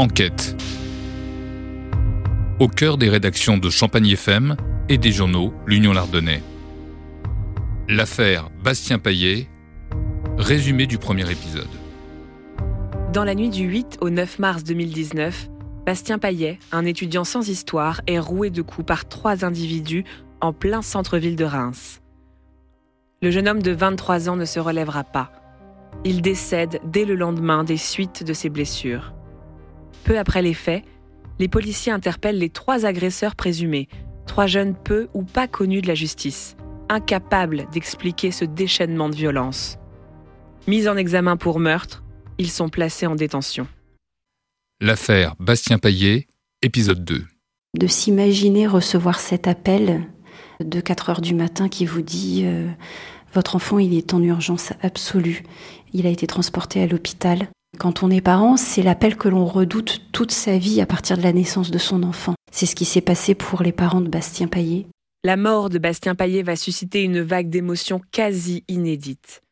Enquête. Au cœur des rédactions de Champagne FM et des journaux L'Union Lardonnais. L'affaire Bastien Paillet, résumé du premier épisode. Dans la nuit du 8 au 9 mars 2019, Bastien Paillet, un étudiant sans histoire, est roué de coups par trois individus en plein centre-ville de Reims. Le jeune homme de 23 ans ne se relèvera pas. Il décède dès le lendemain des suites de ses blessures. Peu après les faits, les policiers interpellent les trois agresseurs présumés, trois jeunes peu ou pas connus de la justice, incapables d'expliquer ce déchaînement de violence. Mis en examen pour meurtre, ils sont placés en détention. L'affaire Bastien Paillet, épisode 2. De s'imaginer recevoir cet appel de 4 heures du matin qui vous dit euh, Votre enfant, il est en urgence absolue. Il a été transporté à l'hôpital. Quand on est parent, c'est l'appel que l'on redoute toute sa vie à partir de la naissance de son enfant. C'est ce qui s'est passé pour les parents de Bastien Paillet. La mort de Bastien Paillet va susciter une vague d'émotions quasi inédite.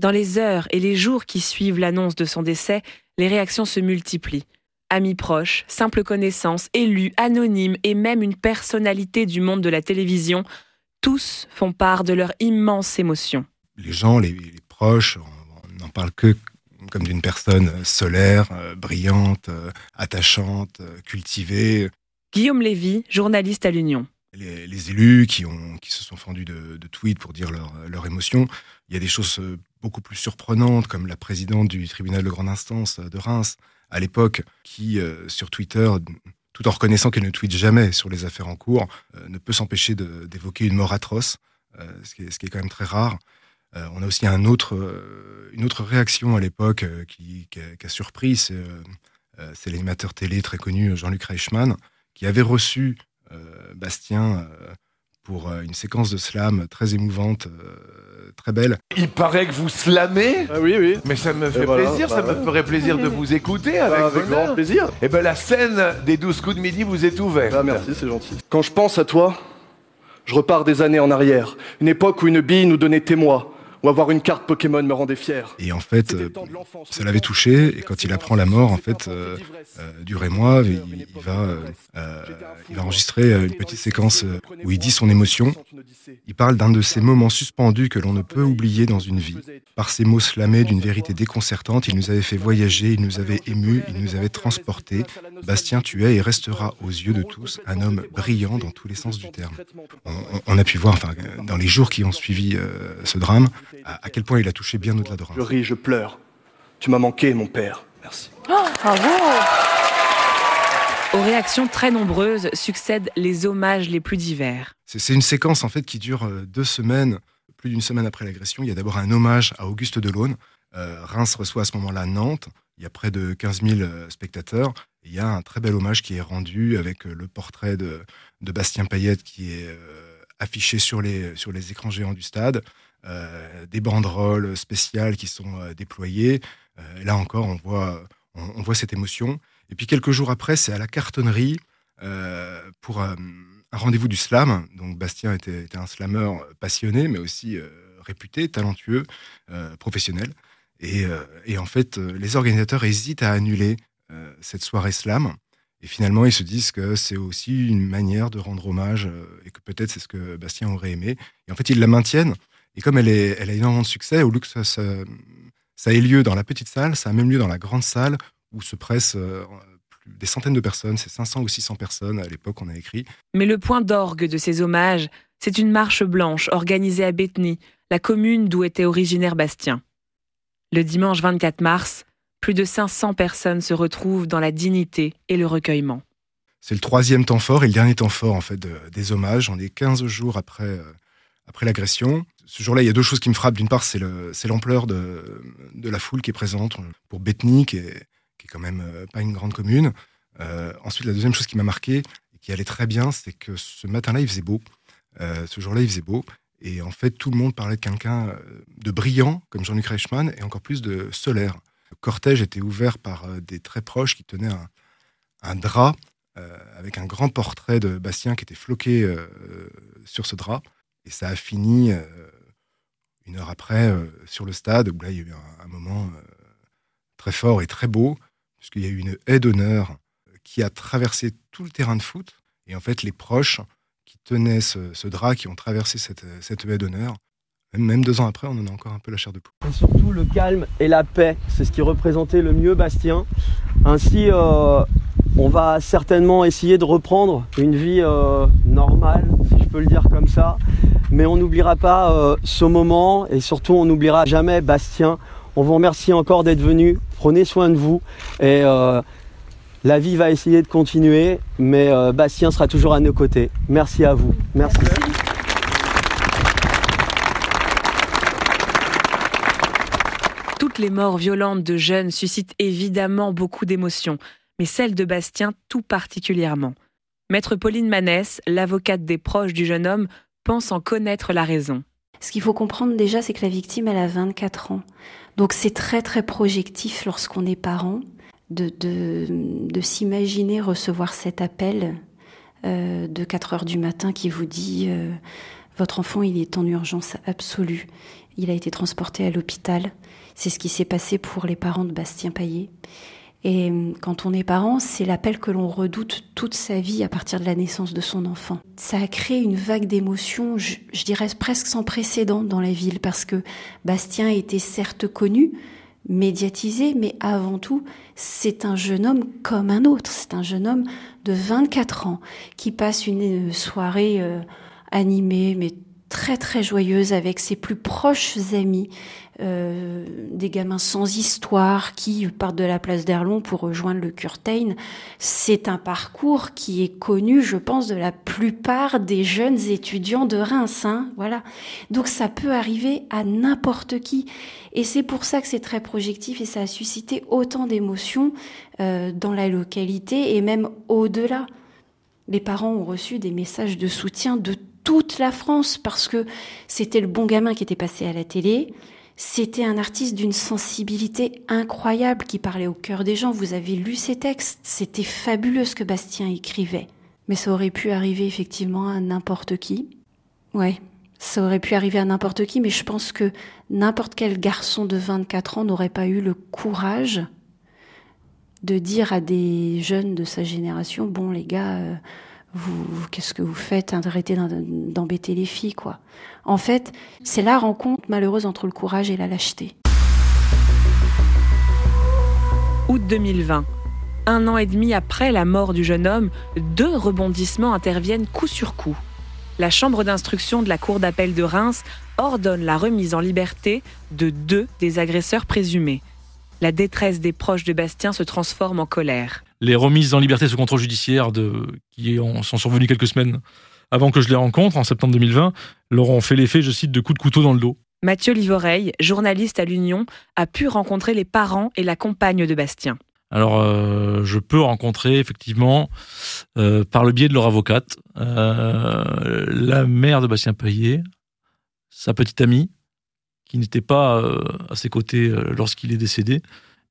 Dans les heures et les jours qui suivent l'annonce de son décès, les réactions se multiplient. Amis proches, simples connaissances, élus, anonymes et même une personnalité du monde de la télévision, tous font part de leur immense émotion. Les gens, les, proches, on n'en parle que comme d'une personne solaire, euh, brillante, euh, attachante, euh, cultivée. Guillaume Lévy, journaliste à l'Union. Les, élus qui, ont, qui se sont fendus de, tweets pour dire leur, leur émotion. Il y a des choses beaucoup plus surprenantes, comme la présidente du tribunal de grande instance de Reims, à l'époque, qui, sur Twitter, tout en reconnaissant qu'elle ne tweete jamais sur les affaires en cours, ne peut s'empêcher d'évoquer une mort atroce, ce, qui est, ce, qui est, quand même très rare. Euh, on a aussi un autre, euh, une autre réaction à l'époque euh, qui, a, surpris, c'est l'animateur télé très connu Jean-Luc Reichmann, qui avait reçu Bastien pour une séquence de slam très émouvante, très belle. Il paraît que vous slamez ah Oui, oui. Mais ça me fait plaisir, ça bah me ferait plaisir de vous écouter avec, bah, avec grand plaisir. Et eh ben la scène des 12 coups de midi vous est ouverte. Ah, merci, c'est gentil. Quand je pense à toi, je repars des années en arrière. Une époque où une bille nous donnait témoin ou avoir une carte Pokémon me rendait fier. Et en fait, euh, ça l'avait touché. Et quand il apprend la mort, en fait, euh, euh, du Rémois, il, il, va, il va enregistrer une petite séquence où il dit son émotion. Il parle d'un de ces moments suspendus que l'on ne peut oublier dans une vie. Par ces mots slamés d'une vérité déconcertante, il nous avait fait voyager, il nous avait émus, il nous avait transportés. Bastien, tu es et resteras aux yeux de tous un homme brillant dans tous les sens du terme. On, a pu voir, enfin, dans les jours qui ont suivi ce drame, à, quel point il a touché bien au-delà de Reims. Je ris, je pleure. Tu m'as manqué, mon père. Merci. Oh, bravo Aux réactions très nombreuses succèdent les hommages les plus divers. C'est une séquence en fait qui dure euh, deux semaines, plus d'une semaine après l'agression. Il y a d'abord un hommage à Auguste Delaune. Euh, Reims reçoit à ce moment-là Nantes. Il y a près de 15 000 euh, spectateurs. il y a un très bel hommage qui est rendu avec le portrait de, Bastien Payette qui est affiché sur les, sur les écrans géants du stade. Euh, des banderoles spéciales qui sont euh, déployées. Euh, là encore, on voit, on, voit cette émotion. Et puis quelques jours après, c'est à la cartonnerie pour un rendez-vous du slam. Donc Bastien était, un slameur passionné, mais aussi réputé, talentueux, professionnel. Et, et, en fait, les organisateurs hésitent à annuler cette soirée slam. Et finalement, ils se disent que c'est aussi une manière de rendre hommage et que peut-être c'est ce que Bastien aurait aimé. Et en fait, ils la maintiennent. Et comme elle, est, a énormément de succès, au lieu que ça, ça, ait lieu dans la petite salle, ça a même lieu dans la grande salle où se pressent euh, des centaines de personnes, c'est 500 ou 600 personnes à l'époque on a écrit. Mais le point d'orgue de ces hommages, c'est une marche blanche organisée à Bétheny, la commune d'où était originaire Bastien. Le dimanche 24 mars, plus de 500 personnes se retrouvent dans la dignité et le recueillement. C'est le troisième temps fort et le dernier temps fort en fait des hommages. On est 15 jours après, euh, après l'agression ce jour-là, il y a deux choses qui me frappent. D'une part, c'est l'ampleur de, la foule qui est présente pour Bethny, qui est, quand même euh, pas une grande commune. Euh, ensuite, la deuxième chose qui m'a marqué et qui allait très bien, c'est que ce matin-là, il faisait beau. Euh, ce jour-là, il faisait beau. Et en fait, tout le monde parlait de quelqu'un de brillant, comme Jean-Luc Reichmann, et encore plus de solaire. Le cortège était ouvert par des très proches qui tenaient un, drap avec un grand portrait de Bastien qui était floqué sur ce drap. Et ça a fini une heure après, euh, sur le stade, où là, il y a eu un, moment euh, très fort et très beau, puisqu'il y a eu une haie d'honneur qui a traversé tout le terrain de foot. Et en fait, les proches qui tenaient ce, drap, qui ont traversé cette haie d'honneur, même deux ans après, on en a encore un peu la chair de poule. Et surtout le calme et la paix, c'est ce qui représentait le mieux Bastien. Ainsi, euh, on va certainement essayer de reprendre une vie euh, normale, si je peux le dire comme ça. Mais on n'oubliera pas euh, ce moment et surtout on n'oubliera jamais Bastien. On vous remercie encore d'être venu. Prenez soin de vous et la vie va essayer de continuer, mais Bastien sera toujours à nos côtés. Merci à vous. Merci. Les morts violentes de jeunes suscitent évidemment beaucoup d'émotions, mais celle de Bastien tout particulièrement. Maître Pauline Manès, l'avocate des proches du jeune homme, pense en connaître la raison. Ce qu'il faut comprendre déjà, c'est que la victime, elle a 24 ans. Donc c'est très très projectif lorsqu'on est parent de, de, s'imaginer recevoir cet appel euh, de 4 heures du matin qui vous dit euh, votre enfant il est en urgence absolue. Il a été transporté à l'hôpital. C'est ce qui s'est passé pour les parents de Bastien Paillet. Et euh, quand on est parent, c'est l'appel que l'on redoute toute sa vie à partir de la naissance de son enfant. Ça a créé une vague d'émotions, je, dirais presque sans précédent dans la ville, parce que Bastien était certes connu, médiatisé, mais avant tout, c'est un jeune homme comme un autre. C'est un jeune homme de 24 ans qui passe une soirée euh, animée, mais très très joyeuse avec ses plus proches amis, euh, des gamins sans histoire qui partent de la place d'Erlon pour rejoindre le Curtain. C'est un parcours qui est connu, je pense, de la plupart des jeunes étudiants de Reims. Hein, voilà. Donc ça peut arriver à n'importe qui. Et c'est pour ça que c'est très projectif et ça a suscité autant d'émotions euh, dans la localité et même au-delà. Les parents ont reçu des messages de soutien de toute la France parce que c'était le bon gamin qui était passé à la télé. C'était un artiste d'une sensibilité incroyable qui parlait au cœur des gens. Vous avez lu ses textes. C'était fabuleux ce que Bastien écrivait. Mais ça aurait pu arriver effectivement à n'importe qui. Ouais, ça aurait pu arriver à n'importe qui, mais je pense que n'importe quel garçon de 24 ans n'aurait pas eu le courage de dire à des jeunes de sa génération, bon les gars, euh, qu'est-ce que vous faites Arrêtez d'embêter les filles, quoi. En fait, c'est la rencontre malheureuse entre le courage et la lâcheté. Août 2020. Un an et demi après la mort du jeune homme, deux rebondissements interviennent coup sur coup. La chambre d'instruction de la cour d'appel de Reims ordonne la remise en liberté de deux des agresseurs présumés. La détresse des proches de Bastien se transforme en colère les remises en liberté sous contrôle judiciaire de, qui sont survenues quelques semaines avant que je les rencontre, en septembre 2020, leur ont fait l'effet, je cite, de coups de couteau dans le dos. Mathieu Livoreille, journaliste à l'Union, a pu rencontrer les parents et la compagne de Bastien. Alors, euh, je peux rencontrer effectivement, euh, par le biais de leur avocate, euh, la mère de Bastien Payet, sa petite amie, qui n'était pas à ses côtés lorsqu'il est décédé,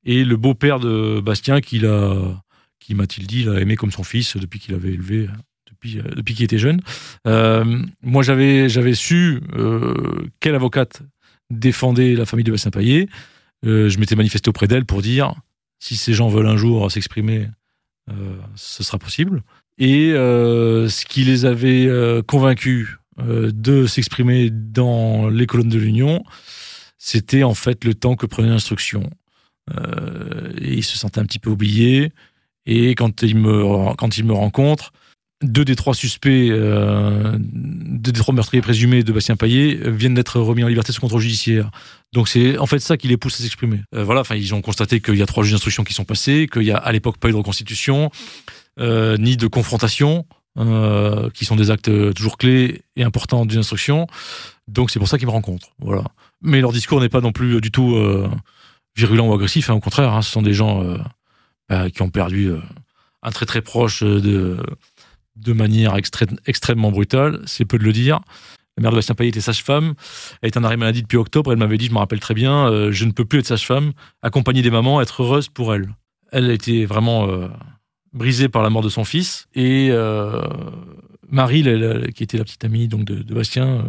et le beau-père de Bastien qui l'a qui m'a-t-il dit, l'a aimé comme son fils depuis qu'il avait élevé, depuis, euh, depuis qu'il était jeune. Euh, moi, j'avais, j'avais su euh, quelle avocate défendait la famille de Bastien Payet. je m'étais manifesté auprès d'elle pour dire si ces gens veulent un jour s'exprimer, ce sera possible. Et ce qui les avait convaincus de s'exprimer dans les colonnes de l'Union, c'était en fait le temps que prenait l'instruction. et ils se sentaient un petit peu oubliés. Et quand il me, quand il me rencontre, deux des trois suspects, euh, deux des trois meurtriers présumés de Bastien Payet viennent d'être remis en liberté sous contrôle judiciaire. Donc c'est en fait ça qui les pousse à s'exprimer. Euh, voilà, enfin ils ont constaté qu'il y a trois juges d'instruction qui sont passés, qu'il y a à l'époque pas eu de reconstitution, euh, ni de confrontation, euh, qui sont des actes toujours clés et importants d'une instruction. Donc c'est pour ça qu'ils me rencontrent. Voilà. Mais leur discours n'est pas non plus du tout euh, virulent ou agressif. Hein, au contraire, hein, ce sont des gens euh, qui ont perdu euh, un très très proche euh, de, manière extrêmement brutale, c'est peu de le dire. La mère de Bastien Payet était sage-femme. Elle est en arrêt maladie depuis octobre. Elle m'avait dit, je me rappelle très bien, je ne peux plus être sage-femme, accompagner des mamans, être heureuse pour elle. Elle a été vraiment brisée par la mort de son fils. Et Marie, qui était la petite amie donc de, de Bastien,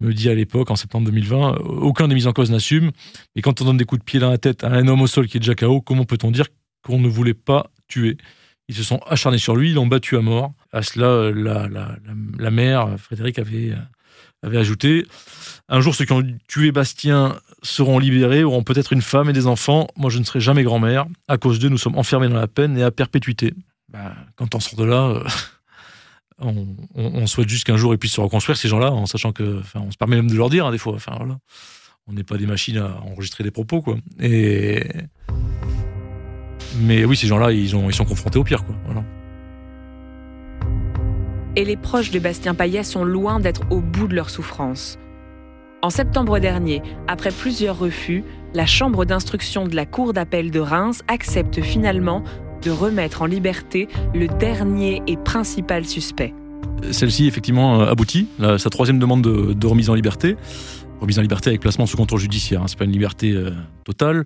me dit à l'époque, en septembre 2020, aucun des mises en cause n'assume. Et quand on donne des coups de pied dans la tête à un homme au sol qui est déjà KO, comment peut-on dire qu'on ne voulait pas tuer. Ils se sont acharnés sur lui, ils l'ont battu à mort. À cela, la, la, mère, Frédéric, avait, avait ajouté Un jour, ceux qui ont tué Bastien seront libérés, auront peut-être une femme et des enfants. Moi, je ne serai jamais grand-mère. À cause d'eux, nous sommes enfermés dans la peine et à perpétuité. Bah, quand on sort de là, euh, on, souhaite juste qu'un jour ils puissent se reconstruire, ces gens-là, en sachant que. on se permet même de leur dire, hein, des fois. Voilà. On n'est pas des machines à enregistrer des propos, quoi. Et. Mais oui, ces gens-là, ils, ils sont confrontés au pire, quoi. Et les proches de Bastien Payet sont loin d'être au bout de leur souffrance. En septembre dernier, après plusieurs refus, la Chambre d'instruction de la Cour d'appel de Reims accepte finalement de remettre en liberté le dernier et principal suspect. Celle-ci, effectivement, euh, aboutit. sa troisième demande de, remise en liberté. Remise en liberté avec placement sous contrôle judiciaire. Hein, c'est pas une liberté euh, totale.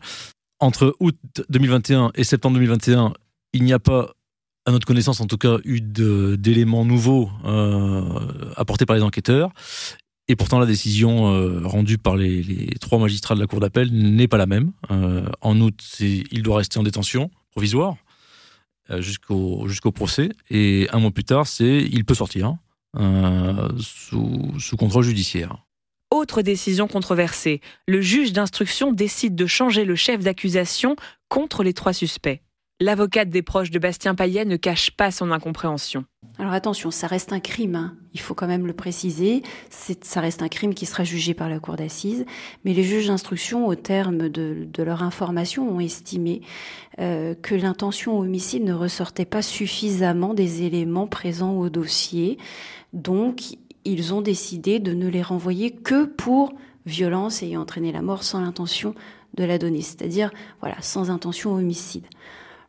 Entre août 2021 et septembre 2021, il n'y a pas, à notre connaissance en tout cas, eu d'éléments nouveaux euh, apportés par les enquêteurs. Et pourtant, la décision rendue par les, trois magistrats de la Cour d'appel n'est pas la même. en août, il doit rester en détention provisoire. Euh, jusqu'au jusqu'au procès. Et un mois plus tard, c'est il peut sortir euh, sous, sous contrôle judiciaire. Autre décision controversée, le juge d'instruction décide de changer le chef d'accusation contre les trois suspects. L'avocate des proches de Bastien Payet ne cache pas son incompréhension. Alors attention, ça reste un crime, hein. il faut quand même le préciser. Ça reste un crime qui sera jugé par la cour d'assises. Mais les juges d'instruction, au terme de, leur information, ont estimé euh, que l'intention homicide ne ressortait pas suffisamment des éléments présents au dossier. Donc, ils ont décidé de ne les renvoyer que pour violence ayant entraîné la mort sans l'intention de la donner, c'est-à-dire voilà, sans intention homicide.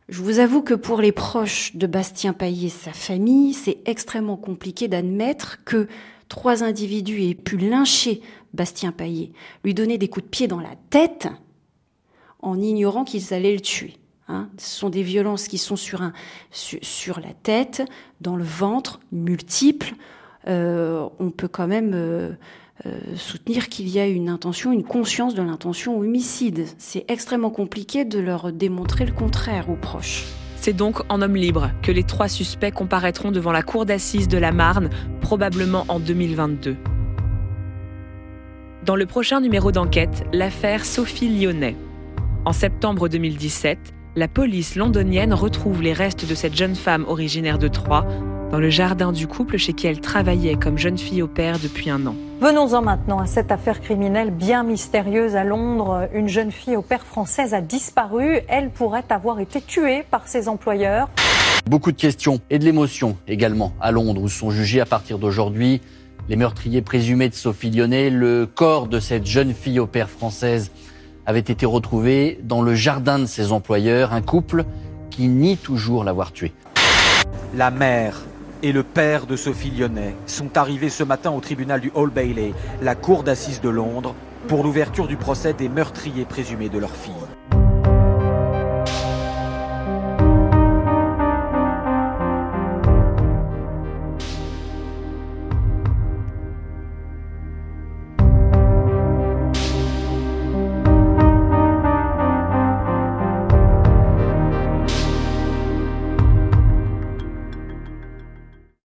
Je vous avoue que pour les proches de Bastien Paillet et sa famille, c'est extrêmement compliqué d'admettre que trois individus aient pu lyncher Bastien Paillet, lui donner des coups de pied dans la tête en ignorant qu'ils allaient le tuer. Hein. Ce sont des violences qui sont sur, un, sur, la tête, dans le ventre, multiples. Euh, on peut quand même euh, euh, soutenir qu'il y a une intention, une conscience de l'intention homicide. C'est extrêmement compliqué de leur démontrer le contraire aux proches. C'est donc en homme libre que les trois suspects comparaîtront devant la cour d'assises de la Marne, probablement en 2022. Dans le prochain numéro d'enquête, l'affaire Sophie Lyonnais. En septembre 2017, la police londonienne retrouve les restes de cette jeune femme originaire de Troyes dans le jardin du couple chez qui elle travaillait comme jeune fille au père depuis un an. Venons-en maintenant à cette affaire criminelle bien mystérieuse à Londres. Une jeune fille au père française a disparu. Elle pourrait avoir été tuée par ses employeurs. Beaucoup de questions et de l'émotion également à Londres où sont jugés à partir d'aujourd'hui les meurtriers présumés de Sophie Lyonnais. Le corps de cette jeune fille au père française avait été retrouvé dans le jardin de ses employeurs, un couple qui nie toujours l'avoir tuée. La mère et le père de Sophie Lyonnais sont arrivés ce matin au tribunal du Hall Bailey, la cour d'assises de Londres, pour l'ouverture du procès des meurtriers présumés de leur fille.